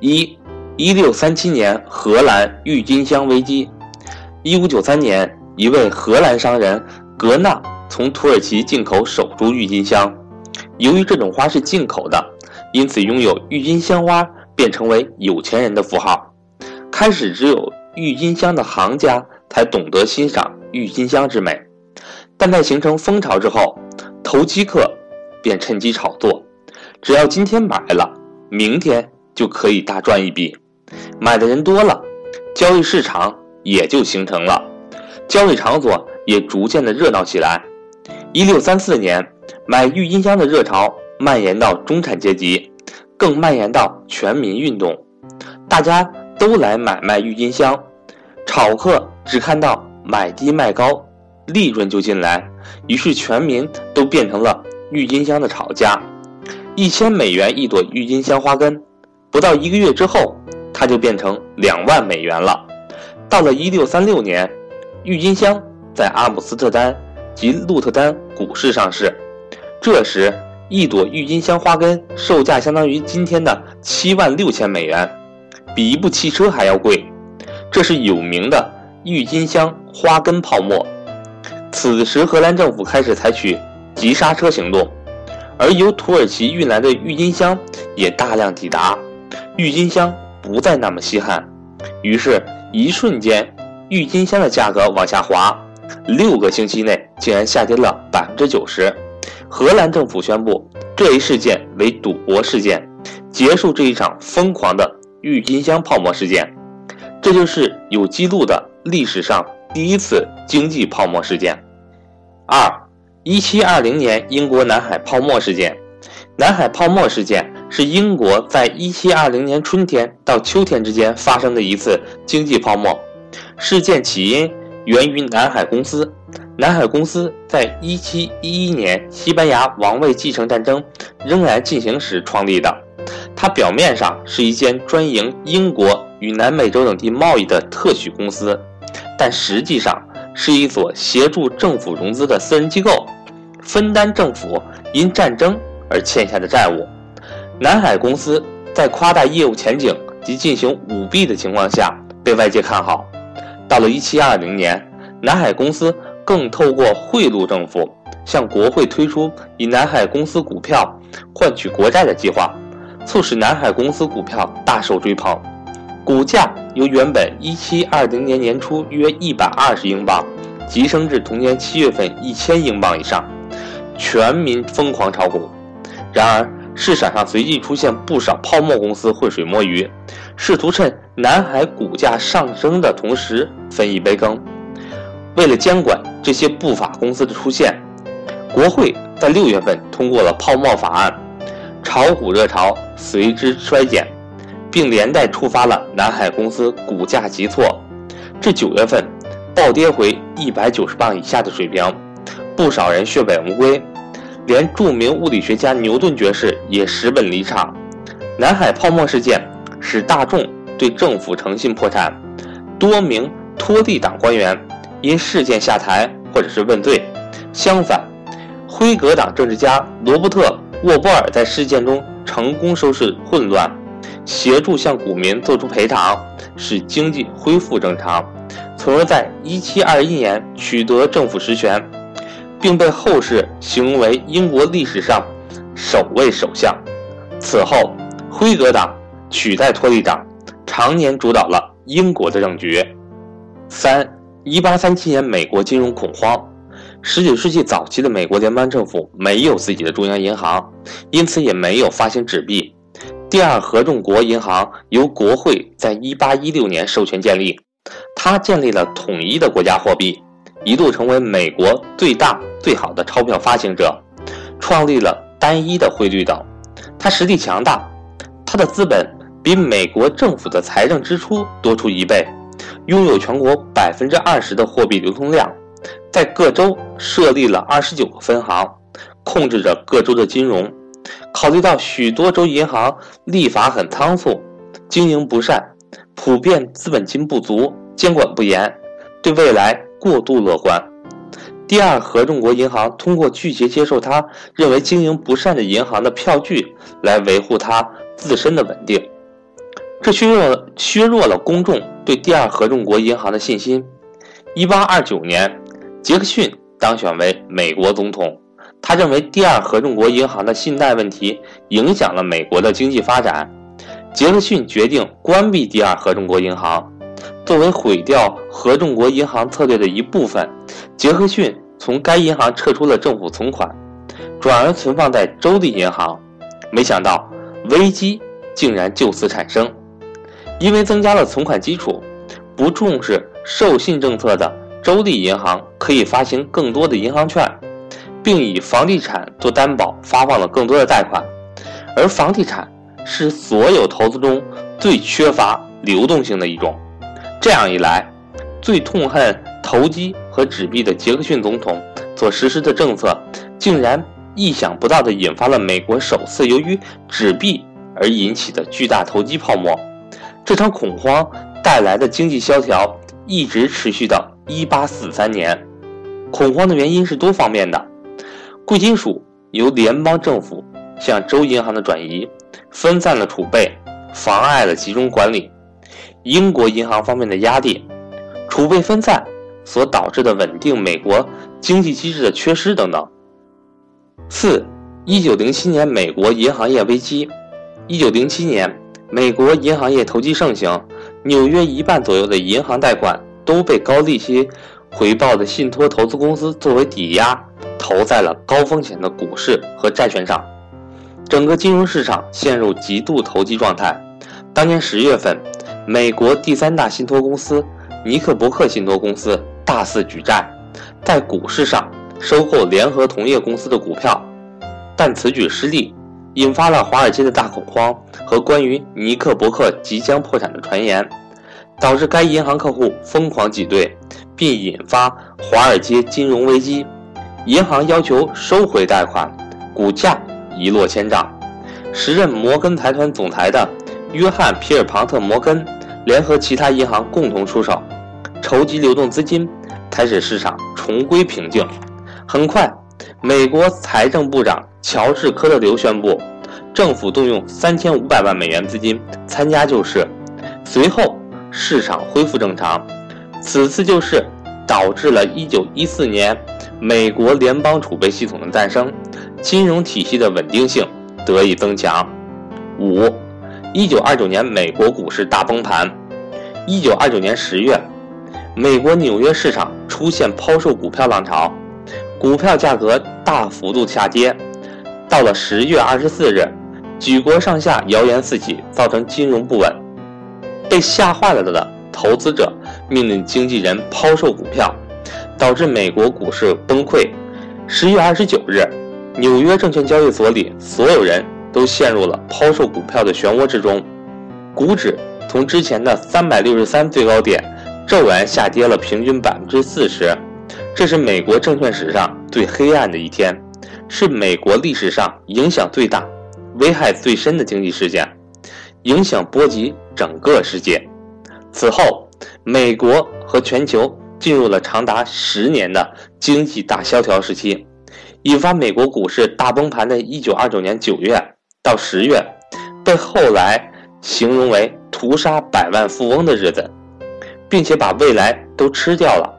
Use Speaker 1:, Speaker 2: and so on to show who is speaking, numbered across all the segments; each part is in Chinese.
Speaker 1: 一，一六三七年荷兰郁金香危机。一五九三年，一位荷兰商人格纳从土耳其进口首株郁金香。由于这种花是进口的，因此拥有郁金香花便成为有钱人的符号。开始只有郁金香的行家才懂得欣赏郁金香之美，但在形成风潮之后，投机客便趁机炒作。只要今天买了，明天就可以大赚一笔。买的人多了，交易市场。也就形成了，交易场所也逐渐的热闹起来。一六三四年，买郁金香的热潮蔓延到中产阶级，更蔓延到全民运动，大家都来买卖郁金香。炒客只看到买低卖高，利润就进来，于是全民都变成了郁金香的炒家。一千美元一朵郁金香花根，不到一个月之后，它就变成两万美元了。到了一六三六年，郁金香在阿姆斯特丹及鹿特丹股市上市。这时，一朵郁金香花根售价相当于今天的七万六千美元，比一部汽车还要贵。这是有名的郁金香花根泡沫。此时，荷兰政府开始采取急刹车行动，而由土耳其运来的郁金香也大量抵达，郁金香不再那么稀罕，于是。一瞬间，郁金香的价格往下滑，六个星期内竟然下跌了百分之九十。荷兰政府宣布这一事件为赌博事件，结束这一场疯狂的郁金香泡沫事件。这就是有记录的历史上第一次经济泡沫事件。二，一七二零年英国南海泡沫事件。南海泡沫事件。是英国在1720年春天到秋天之间发生的一次经济泡沫。事件起因源于南海公司。南海公司在1711年西班牙王位继承战争仍然进行时创立的。它表面上是一间专营英国与南美洲等地贸易的特许公司，但实际上是一所协助政府融资的私人机构，分担政府因战争而欠下的债务。南海公司在夸大业务前景及进行舞弊的情况下被外界看好。到了1720年，南海公司更透过贿赂政府，向国会推出以南海公司股票换取国债的计划，促使南海公司股票大受追捧，股价由原本1720年年初约120英镑，急升至同年七月份1000英镑以上，全民疯狂炒股。然而，市场上随即出现不少泡沫公司浑水摸鱼，试图趁南海股价上升的同时分一杯羹。为了监管这些不法公司的出现，国会在六月份通过了泡沫法案，炒股热潮随之衰减，并连带触发了南海公司股价急挫，至九月份暴跌回一百九十磅以下的水平，不少人血本无归。连著名物理学家牛顿爵士也十本离场。南海泡沫事件使大众对政府诚信破产，多名托利党官员因事件下台或者是问罪。相反，辉格党政治家罗伯特·沃波尔在事件中成功收拾混乱，协助向股民做出赔偿，使经济恢复正常，从而在1721年取得政府实权。并被后世形容为英国历史上首位首相。此后，辉格党取代托利党，常年主导了英国的政局。三一八三七年，美国金融恐慌。十九世纪早期的美国联邦政府没有自己的中央银行，因此也没有发行纸币。第二合众国银行由国会在一八一六年授权建立，它建立了统一的国家货币。一度成为美国最大最好的钞票发行者，创立了单一的汇率等。它实力强大，它的资本比美国政府的财政支出多出一倍，拥有全国百分之二十的货币流通量，在各州设立了二十九个分行，控制着各州的金融。考虑到许多州银行立法很仓促，经营不善，普遍资本金不足，监管不严，对未来。过度乐观。第二合众国银行通过拒绝接受他认为经营不善的银行的票据来维护它自身的稳定。这削弱削弱了公众对第二合众国银行的信心。一八二九年，杰克逊当选为美国总统，他认为第二合众国银行的信贷问题影响了美国的经济发展。杰克逊决定关闭第二合众国银行，作为毁掉合众国银行策略的一部分，杰克逊从该银行撤出了政府存款，转而存放在州立银行。没想到危机竟然就此产生，因为增加了存款基础，不重视授信政策的州立银行可以发行更多的银行券，并以房地产做担保，发放了更多的贷款，而房地产。是所有投资中最缺乏流动性的一种。这样一来，最痛恨投机和纸币的杰克逊总统所实施的政策，竟然意想不到地引发了美国首次由于纸币而引起的巨大投机泡沫。这场恐慌带来的经济萧条一直持续到1843年。恐慌的原因是多方面的：贵金属由联邦政府向州银行的转移。分散了储备，妨碍了集中管理；英国银行方面的压力，储备分散所导致的稳定美国经济机制的缺失等等。四，一九零七年美国银行业危机。一九零七年，美国银行业投机盛行，纽约一半左右的银行贷款都被高利息回报的信托投资公司作为抵押，投在了高风险的股市和债券上。整个金融市场陷入极度投机状态。当年十月份，美国第三大信托公司尼克伯克信托公司大肆举债，在股市上收购联合同业公司的股票，但此举失利，引发了华尔街的大恐慌和关于尼克伯克即将破产的传言，导致该银行客户疯狂挤兑，并引发华尔街金融危机。银行要求收回贷款，股价。一落千丈，时任摩根财团总裁的约翰·皮尔庞特·摩根联合其他银行共同出手，筹集流动资金，才使市场重归平静。很快，美国财政部长乔治·科特留宣布，政府动用三千五百万美元资金参加救市。随后，市场恢复正常。此次救市导致了1914年美国联邦储备系统的诞生。金融体系的稳定性得以增强。五，一九二九年美国股市大崩盘。一九二九年十月，美国纽约市场出现抛售股票浪潮，股票价格大幅度下跌。到了十月二十四日，举国上下谣言四起，造成金融不稳。被吓坏了的投资者命令经纪人抛售股票，导致美国股市崩溃。十月二十九日。纽约证券交易所里，所有人都陷入了抛售股票的漩涡之中，股指从之前的三百六十三最高点骤然下跌了平均百分之四十，这是美国证券史上最黑暗的一天，是美国历史上影响最大、危害最深的经济事件，影响波及整个世界。此后，美国和全球进入了长达十年的经济大萧条时期。引发美国股市大崩盘的1929年9月到十月，被后来形容为屠杀百万富翁的日子，并且把未来都吃掉了。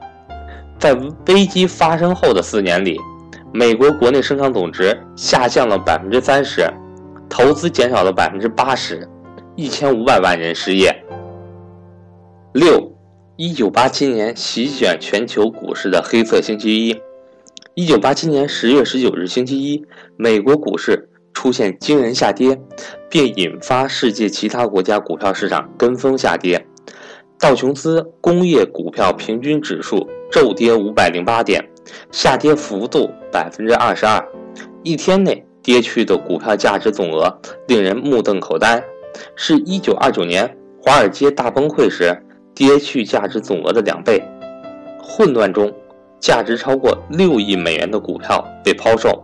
Speaker 1: 在危机发生后的四年里，美国国内生产总值下降了百分之三十，投资减少了百分之八十，一千五百万人失业。六，一九八七年席卷全球股市的黑色星期一。一九八七年十月十九日星期一，美国股市出现惊人下跌，并引发世界其他国家股票市场跟风下跌。道琼斯工业股票平均指数骤跌五百零八点，下跌幅度百分之二十二。一天内跌去的股票价值总额令人目瞪口呆，是一九二九年华尔街大崩溃时跌去价值总额的两倍。混乱中。价值超过六亿美元的股票被抛售，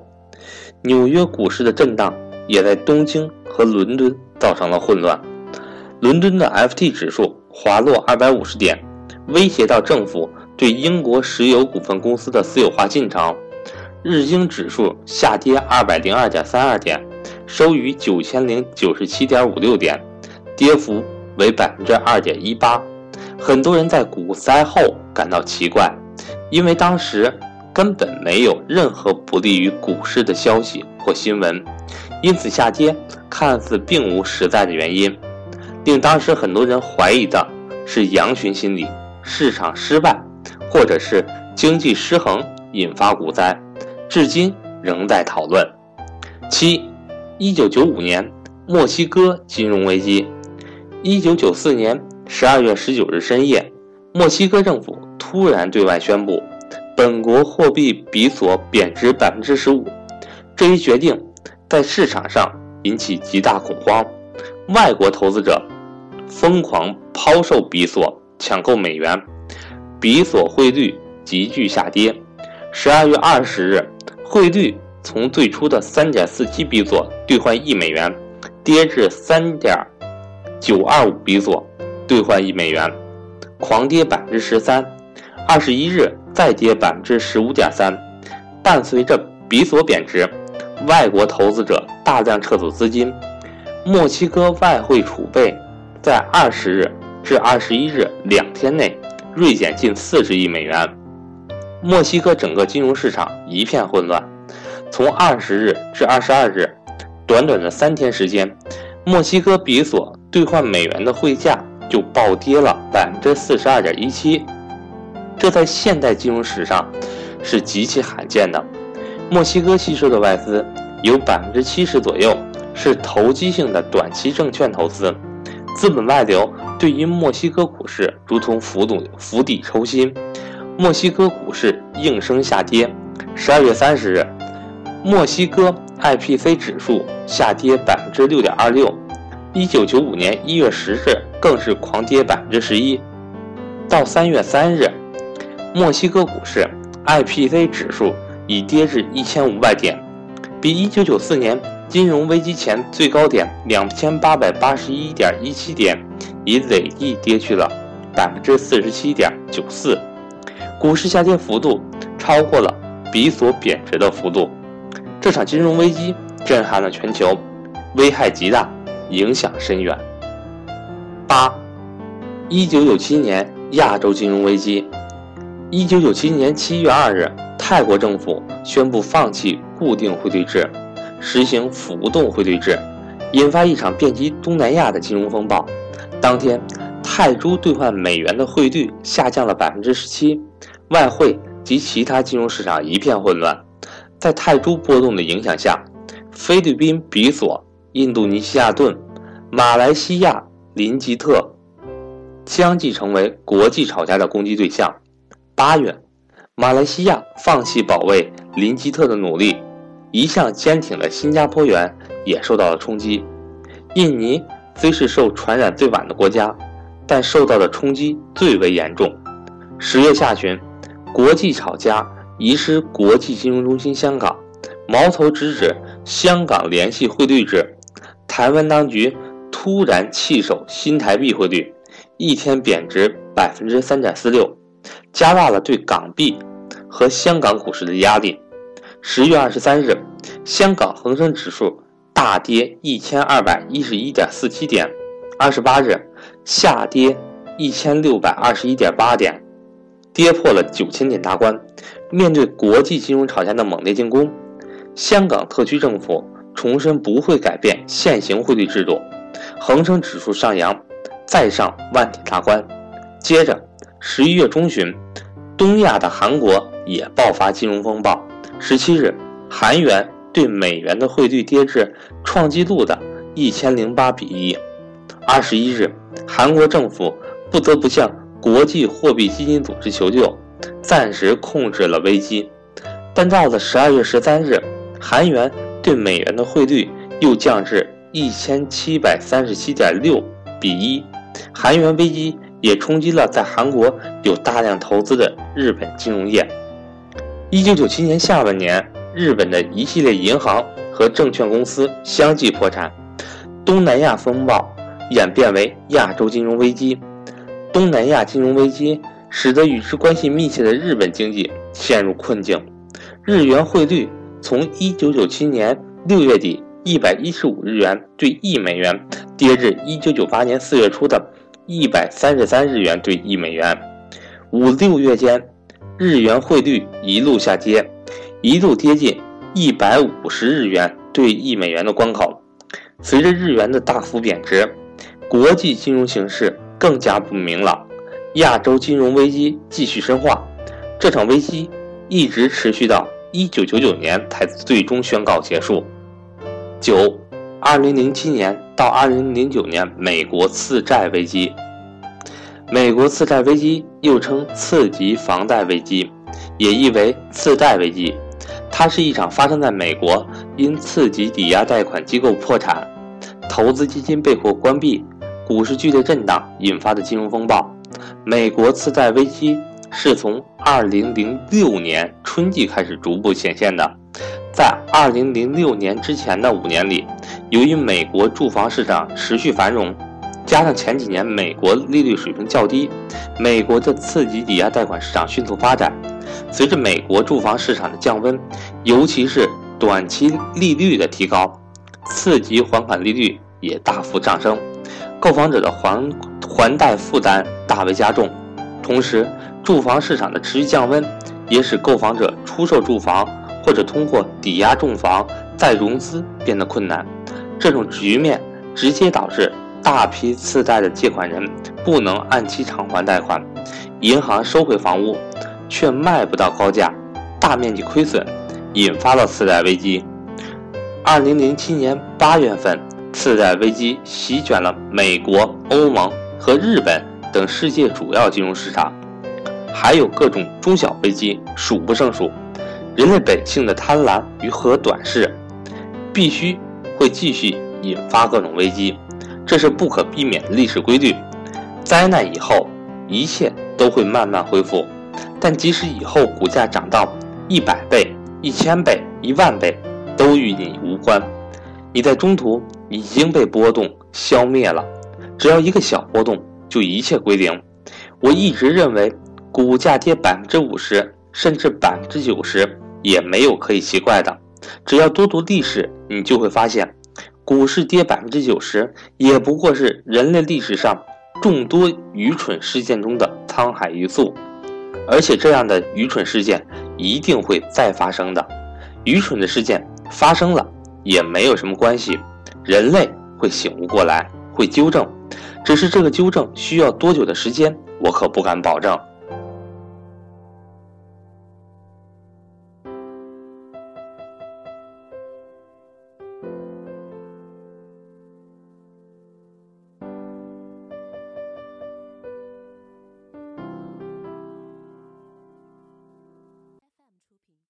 Speaker 1: 纽约股市的震荡也在东京和伦敦造成了混乱。伦敦的 FT 指数滑落二百五十点，威胁到政府对英国石油股份公司的私有化进程。日经指数下跌二百零二点三二点，收于九千零九十七点五六点，跌幅为百分之二点一八。很多人在股灾后感到奇怪，因为当时根本没有任何不利于股市的消息或新闻，因此下跌看似并无实在的原因。令当时很多人怀疑的是羊群心理、市场失败，或者是经济失衡引发股灾，至今仍在讨论。七，一九九五年墨西哥金融危机，一九九四年。十二月十九日深夜，墨西哥政府突然对外宣布，本国货币比索贬值百分之十五。这一决定在市场上引起极大恐慌，外国投资者疯狂抛售比索，抢购美元，比索汇率急剧下跌。十二月二十日，汇率从最初的三点四七比索兑换一美元，跌至三点九二五比索。兑换一美元，狂跌百分之十三，二十一日再跌百分之十五点三。伴随着比索贬值，外国投资者大量撤走资金，墨西哥外汇储备在二十日至二十一日两天内锐减近四十亿美元。墨西哥整个金融市场一片混乱。从二十日至二十二日，短短的三天时间，墨西哥比索兑换美元的汇价。就暴跌了百分之四十二点一七，这在现代金融史上是极其罕见的。墨西哥吸收的外资有百分之七十左右是投机性的短期证券投资，资本外流对于墨西哥股市如同釜底釜底抽薪，墨西哥股市应声下跌。十二月三十日，墨西哥 IPC 指数下跌百分之六点二六。一九九五年一月十日，更是狂跌百分之十一。到三月三日，墨西哥股市 IPC 指数已跌至一千五百点，比一九九四年金融危机前最高点两千八百八十一点一七点，已累计跌去了百分之四十七点九四。股市下跌幅度超过了比索贬值的幅度。这场金融危机震撼了全球，危害极大。影响深远。八，一九九七年亚洲金融危机。一九九七年七月二日，泰国政府宣布放弃固定汇率制，实行浮动汇率制，引发一场遍及东南亚的金融风暴。当天，泰铢兑换美元的汇率下降了百分之十七，外汇及其他金融市场一片混乱。在泰铢波动的影响下，菲律宾比索。印度尼西亚盾、马来西亚林吉特相继成为国际炒家的攻击对象。八月，马来西亚放弃保卫林吉特的努力，一向坚挺的新加坡元也受到了冲击。印尼虽是受传染最晚的国家，但受到的冲击最为严重。十月下旬，国际炒家遗失国际金融中心香港，矛头直指香港联系汇率制。台湾当局突然弃守新台币汇率，一天贬值百分之三点四六，加大了对港币和香港股市的压力。十月二十三日，香港恒生指数大跌一千二百一十一点四七点，二十八日下跌一千六百二十一点八点，跌破了九千点大关。面对国际金融炒家的猛烈进攻，香港特区政府。重申不会改变现行汇率制度，恒生指数上扬，再上万点大关。接着，十一月中旬，东亚的韩国也爆发金融风暴。十七日，韩元对美元的汇率跌至创纪录的一千零八比一。二十一日，韩国政府不得不向国际货币基金组织求救，暂时控制了危机。但到了十二月十三日，韩元。对美元的汇率又降至一千七百三十七点六比一，韩元危机也冲击了在韩国有大量投资的日本金融业。一九九七年下半年，日本的一系列银行和证券公司相继破产，东南亚风暴演变为亚洲金融危机。东南亚金融危机使得与之关系密切的日本经济陷入困境，日元汇率。从一九九七年六月底一百一十五日元兑一美元，跌至一九九八年四月初的一百三十三日元兑一美元。五六月间，日元汇率一路下跌，一度跌近一百五十日元兑一美元的关口。随着日元的大幅贬值，国际金融形势更加不明朗，亚洲金融危机继续深化。这场危机一直持续到一九九九年才最终宣告结束。九，二零零七年到二零零九年，美国次贷危机。美国次贷危机又称次级房贷危机，也译为次贷危机。它是一场发生在美国因次级抵押贷款机构破产、投资基金被迫关闭、股市剧烈震荡引发的金融风暴。美国次贷危机是从2006年春季开始逐步显现的。在2006年之前的五年里，由于美国住房市场持续繁荣，加上前几年美国利率水平较低，美国的次级抵押贷款市场迅速发展。随着美国住房市场的降温，尤其是短期利率的提高，次级还款利率也大幅上升，购房者的还还贷负担大为加重。同时，住房市场的持续降温，也使购房者出售住房或者通过抵押重房再融资变得困难。这种局面直接导致大批次贷的借款人不能按期偿还贷款，银行收回房屋。却卖不到高价，大面积亏损，引发了次贷危机。二零零七年八月份，次贷危机席卷了美国、欧盟和日本等世界主要金融市场，还有各种中小危机数不胜数。人类本性的贪婪与和短视，必须会继续引发各种危机，这是不可避免的历史规律。灾难以后，一切都会慢慢恢复。但即使以后股价涨到一百倍、一千倍、一万倍，都与你无关。你在中途已经被波动消灭了，只要一个小波动，就一切归零。我一直认为，股价跌百分之五十甚至百分之九十也没有可以奇怪的。只要多读历史，你就会发现，股市跌百分之九十，也不过是人类历史上众多愚蠢事件中的沧海一粟。而且这样的愚蠢事件一定会再发生的，愚蠢的事件发生了也没有什么关系，人类会醒悟过来，会纠正，只是这个纠正需要多久的时间，我可不敢保证。